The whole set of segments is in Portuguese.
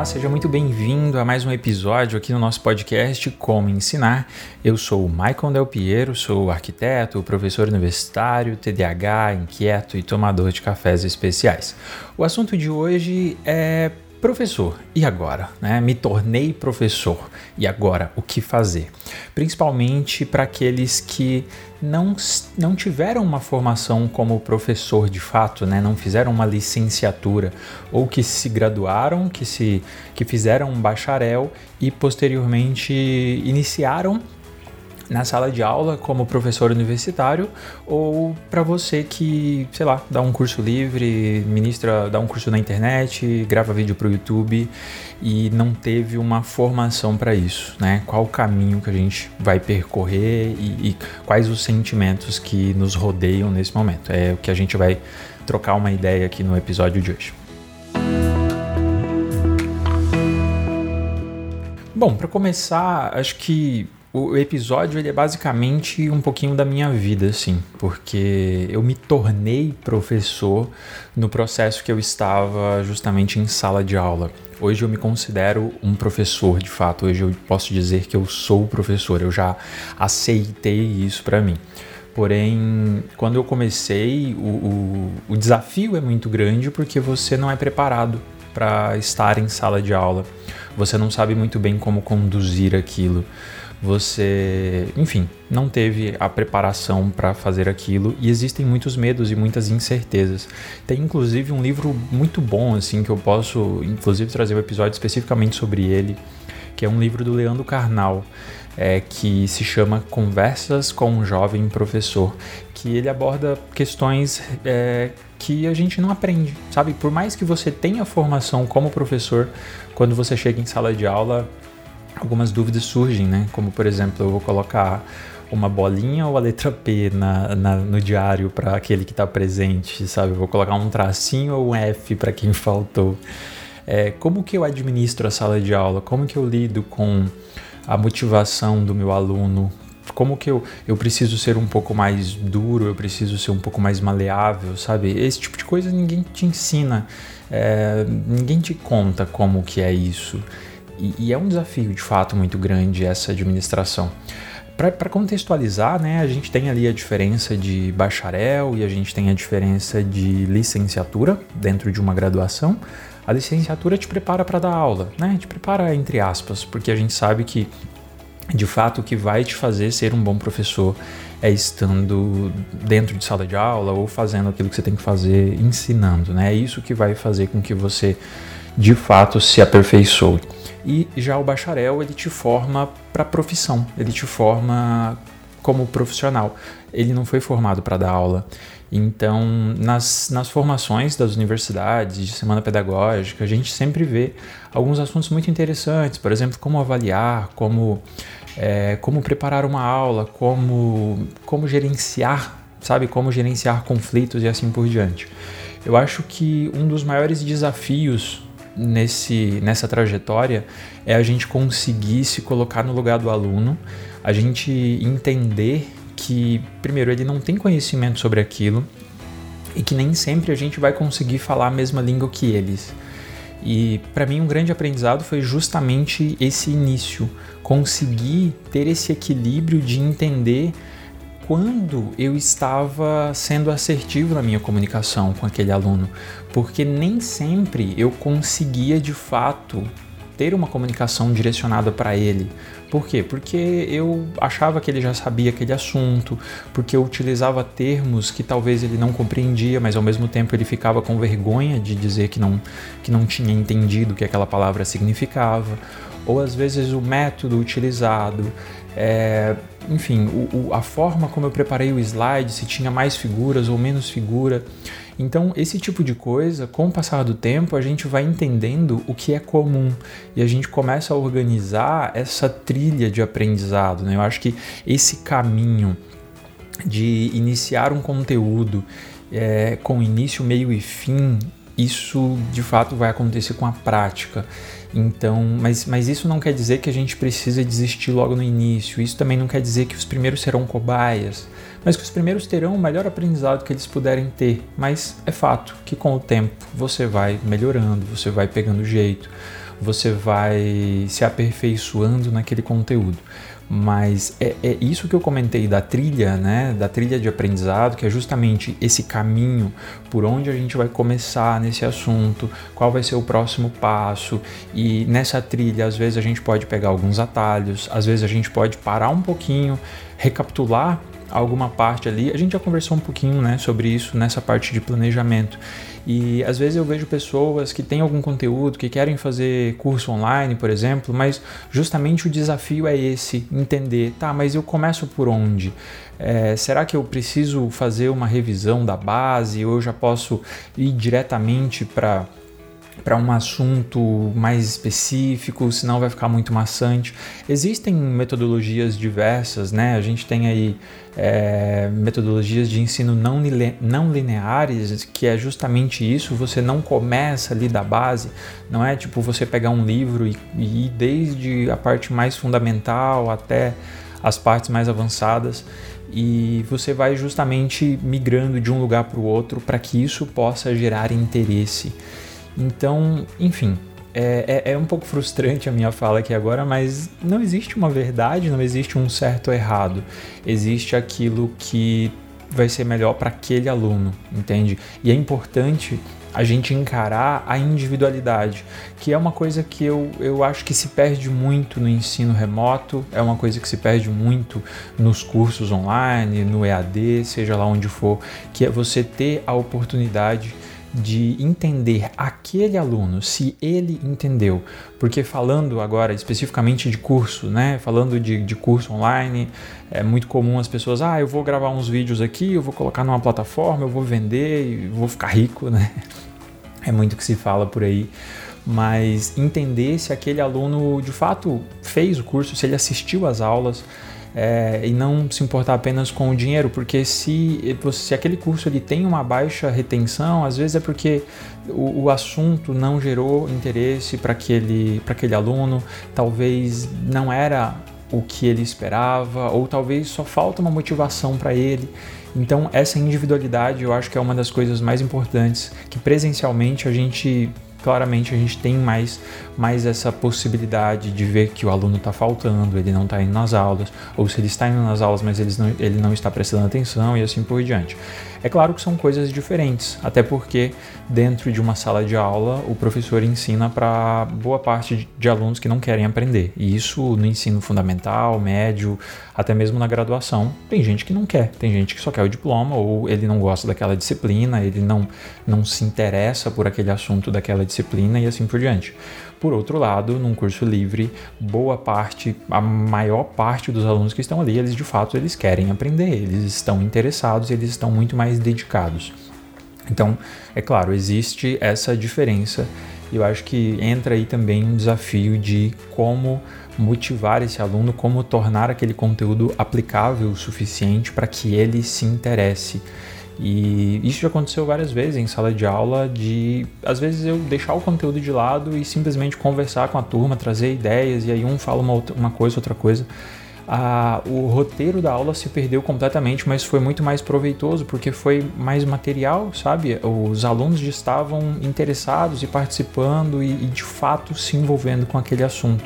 Olá, seja muito bem-vindo a mais um episódio aqui no nosso podcast Como Ensinar. Eu sou o Maicon Del Piero, sou arquiteto, professor universitário, TDAH, inquieto e tomador de cafés especiais. O assunto de hoje é Professor, e agora? Né? Me tornei professor, e agora o que fazer? Principalmente para aqueles que não, não tiveram uma formação como professor de fato, né? não fizeram uma licenciatura, ou que se graduaram, que, se, que fizeram um bacharel e posteriormente iniciaram na sala de aula como professor universitário ou para você que, sei lá, dá um curso livre, ministra, dá um curso na internet, grava vídeo para o YouTube e não teve uma formação para isso, né? Qual o caminho que a gente vai percorrer e, e quais os sentimentos que nos rodeiam nesse momento? É o que a gente vai trocar uma ideia aqui no episódio de hoje. Bom, para começar, acho que o episódio ele é basicamente um pouquinho da minha vida, assim, porque eu me tornei professor no processo que eu estava justamente em sala de aula. Hoje eu me considero um professor, de fato. Hoje eu posso dizer que eu sou professor. Eu já aceitei isso para mim. Porém, quando eu comecei, o, o, o desafio é muito grande porque você não é preparado para estar em sala de aula. Você não sabe muito bem como conduzir aquilo você, enfim, não teve a preparação para fazer aquilo e existem muitos medos e muitas incertezas. Tem inclusive um livro muito bom assim que eu posso inclusive trazer um episódio especificamente sobre ele, que é um livro do Leandro Carnal. É, que se chama Conversas com um Jovem Professor, que ele aborda questões é, que a gente não aprende, sabe? Por mais que você tenha formação como professor, quando você chega em sala de aula, algumas dúvidas surgem, né? Como, por exemplo, eu vou colocar uma bolinha ou a letra P na, na no diário para aquele que está presente, sabe? Eu vou colocar um tracinho ou um F para quem faltou. É, como que eu administro a sala de aula? Como que eu lido com a motivação do meu aluno? Como que eu, eu preciso ser um pouco mais duro, eu preciso ser um pouco mais maleável, sabe? Esse tipo de coisa ninguém te ensina, é, ninguém te conta como que é isso. E, e é um desafio, de fato, muito grande essa administração. Para contextualizar, né, a gente tem ali a diferença de bacharel e a gente tem a diferença de licenciatura dentro de uma graduação. A licenciatura te prepara para dar aula, né? Te prepara entre aspas, porque a gente sabe que de fato o que vai te fazer ser um bom professor é estando dentro de sala de aula ou fazendo aquilo que você tem que fazer, ensinando, né? É isso que vai fazer com que você de fato se aperfeiçoe. E já o bacharel ele te forma para profissão, ele te forma como profissional. Ele não foi formado para dar aula. Então, nas, nas formações das universidades, de semana pedagógica, a gente sempre vê alguns assuntos muito interessantes, por exemplo, como avaliar, como, é, como preparar uma aula, como, como gerenciar, sabe, como gerenciar conflitos e assim por diante. Eu acho que um dos maiores desafios nesse, nessa trajetória é a gente conseguir se colocar no lugar do aluno, a gente entender que, primeiro, ele não tem conhecimento sobre aquilo e que nem sempre a gente vai conseguir falar a mesma língua que eles. E para mim um grande aprendizado foi justamente esse início, conseguir ter esse equilíbrio de entender quando eu estava sendo assertivo na minha comunicação com aquele aluno, porque nem sempre eu conseguia de fato ter uma comunicação direcionada para ele. Por quê? Porque eu achava que ele já sabia aquele assunto, porque eu utilizava termos que talvez ele não compreendia, mas ao mesmo tempo ele ficava com vergonha de dizer que não, que não tinha entendido o que aquela palavra significava, ou às vezes o método utilizado é, enfim, o, o, a forma como eu preparei o slide, se tinha mais figuras ou menos figura. Então, esse tipo de coisa, com o passar do tempo, a gente vai entendendo o que é comum e a gente começa a organizar essa trilha de aprendizado. Né? Eu acho que esse caminho de iniciar um conteúdo é, com início, meio e fim, isso de fato vai acontecer com a prática. Então, mas, mas isso não quer dizer que a gente precisa desistir logo no início. Isso também não quer dizer que os primeiros serão cobaias, mas que os primeiros terão o melhor aprendizado que eles puderem ter. Mas é fato que com o tempo você vai melhorando, você vai pegando jeito, você vai se aperfeiçoando naquele conteúdo. Mas é, é, isso que eu comentei da trilha, né? Da trilha de aprendizado, que é justamente esse caminho por onde a gente vai começar nesse assunto, qual vai ser o próximo passo. E nessa trilha, às vezes a gente pode pegar alguns atalhos, às vezes a gente pode parar um pouquinho, recapitular alguma parte ali. A gente já conversou um pouquinho né, sobre isso nessa parte de planejamento. E às vezes eu vejo pessoas que têm algum conteúdo, que querem fazer curso online, por exemplo, mas justamente o desafio é esse: entender, tá, mas eu começo por onde? É, será que eu preciso fazer uma revisão da base ou eu já posso ir diretamente para para um assunto mais específico, senão vai ficar muito maçante. Existem metodologias diversas, né? A gente tem aí é, metodologias de ensino não, não lineares, que é justamente isso, você não começa ali da base, não é tipo você pegar um livro e, e ir desde a parte mais fundamental até as partes mais avançadas e você vai justamente migrando de um lugar para o outro para que isso possa gerar interesse. Então, enfim, é, é, é, um pouco frustrante a minha fala aqui agora, mas não existe uma verdade, não existe um certo ou errado. Existe aquilo que vai ser melhor para aquele aluno, entende? E é importante a gente encarar a individualidade, que é uma coisa que eu, eu acho que se perde muito no ensino remoto, é uma coisa que se perde muito nos cursos online, no EAD, seja lá onde for, que é você ter a oportunidade de entender aquele aluno, se ele entendeu. Porque falando agora especificamente de curso, né? Falando de, de curso online, é muito comum as pessoas, ah, eu vou gravar uns vídeos aqui, eu vou colocar numa plataforma, eu vou vender e vou ficar rico, né? É muito que se fala por aí. Mas entender se aquele aluno de fato fez o curso, se ele assistiu às aulas, é, e não se importar apenas com o dinheiro, porque se, se aquele curso ele tem uma baixa retenção, às vezes é porque o, o assunto não gerou interesse para aquele, aquele aluno, talvez não era o que ele esperava, ou talvez só falta uma motivação para ele. Então, essa individualidade eu acho que é uma das coisas mais importantes que presencialmente a gente claramente a gente tem mais, mais essa possibilidade de ver que o aluno está faltando, ele não está indo nas aulas, ou se ele está indo nas aulas, mas ele não, ele não está prestando atenção e assim por diante. É claro que são coisas diferentes, até porque dentro de uma sala de aula o professor ensina para boa parte de alunos que não querem aprender. E isso no ensino fundamental, médio, até mesmo na graduação, tem gente que não quer, tem gente que só quer o diploma ou ele não gosta daquela disciplina, ele não, não se interessa por aquele assunto daquela disciplina e assim por diante. Por outro lado, num curso livre, boa parte, a maior parte dos alunos que estão ali, eles de fato eles querem aprender, eles estão interessados, eles estão muito mais dedicados. Então, é claro, existe essa diferença. E eu acho que entra aí também um desafio de como motivar esse aluno, como tornar aquele conteúdo aplicável o suficiente para que ele se interesse. E isso já aconteceu várias vezes em sala de aula, de às vezes eu deixar o conteúdo de lado e simplesmente conversar com a turma, trazer ideias, e aí um fala uma, outra, uma coisa, outra coisa. Ah, o roteiro da aula se perdeu completamente, mas foi muito mais proveitoso porque foi mais material, sabe? Os alunos estavam interessados e participando e, e de fato se envolvendo com aquele assunto.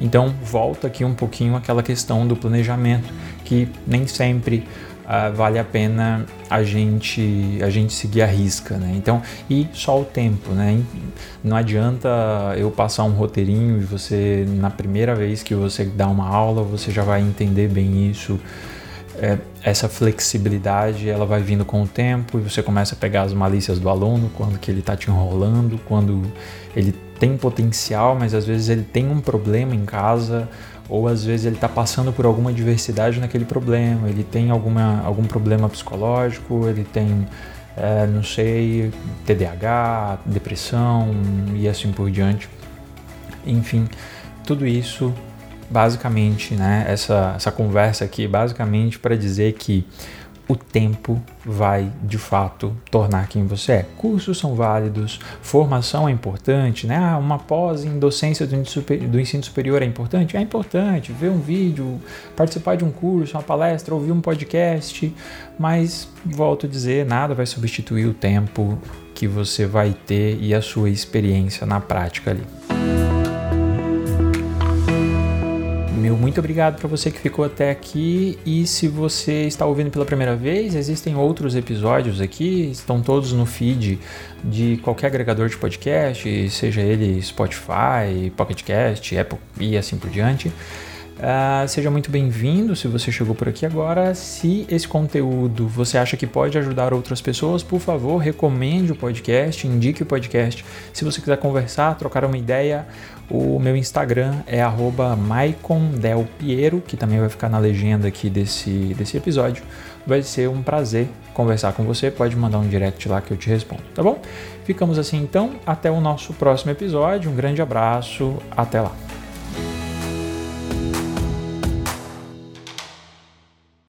Então, volta aqui um pouquinho aquela questão do planejamento, que nem sempre uh, vale a pena a gente a gente seguir a risca, né? Então, e só o tempo, né? Não adianta eu passar um roteirinho e você na primeira vez que você dá uma aula você já vai entender bem isso. É, essa flexibilidade ela vai vindo com o tempo e você começa a pegar as malícias do aluno quando que ele está te enrolando, quando ele tem potencial, mas às vezes ele tem um problema em casa ou às vezes ele está passando por alguma adversidade naquele problema, ele tem alguma, algum problema psicológico, ele tem, é, não sei, TDAH, depressão e assim por diante. Enfim, tudo isso basicamente, né, essa, essa conversa aqui, basicamente para dizer que o tempo vai de fato tornar quem você é. Cursos são válidos, formação é importante, né? Ah, uma pós em docência do ensino superior é importante? É importante. Ver um vídeo, participar de um curso, uma palestra, ouvir um podcast, mas volto a dizer, nada vai substituir o tempo que você vai ter e a sua experiência na prática ali. Muito obrigado para você que ficou até aqui e se você está ouvindo pela primeira vez, existem outros episódios aqui, estão todos no feed de qualquer agregador de podcast, seja ele Spotify, Pocket Cast, Apple e assim por diante. Uh, seja muito bem-vindo se você chegou por aqui agora. Se esse conteúdo você acha que pode ajudar outras pessoas, por favor, recomende o podcast, indique o podcast. Se você quiser conversar, trocar uma ideia, o meu Instagram é maicondelpiero, que também vai ficar na legenda aqui desse, desse episódio. Vai ser um prazer conversar com você. Pode mandar um direct lá que eu te respondo, tá bom? Ficamos assim então. Até o nosso próximo episódio. Um grande abraço. Até lá.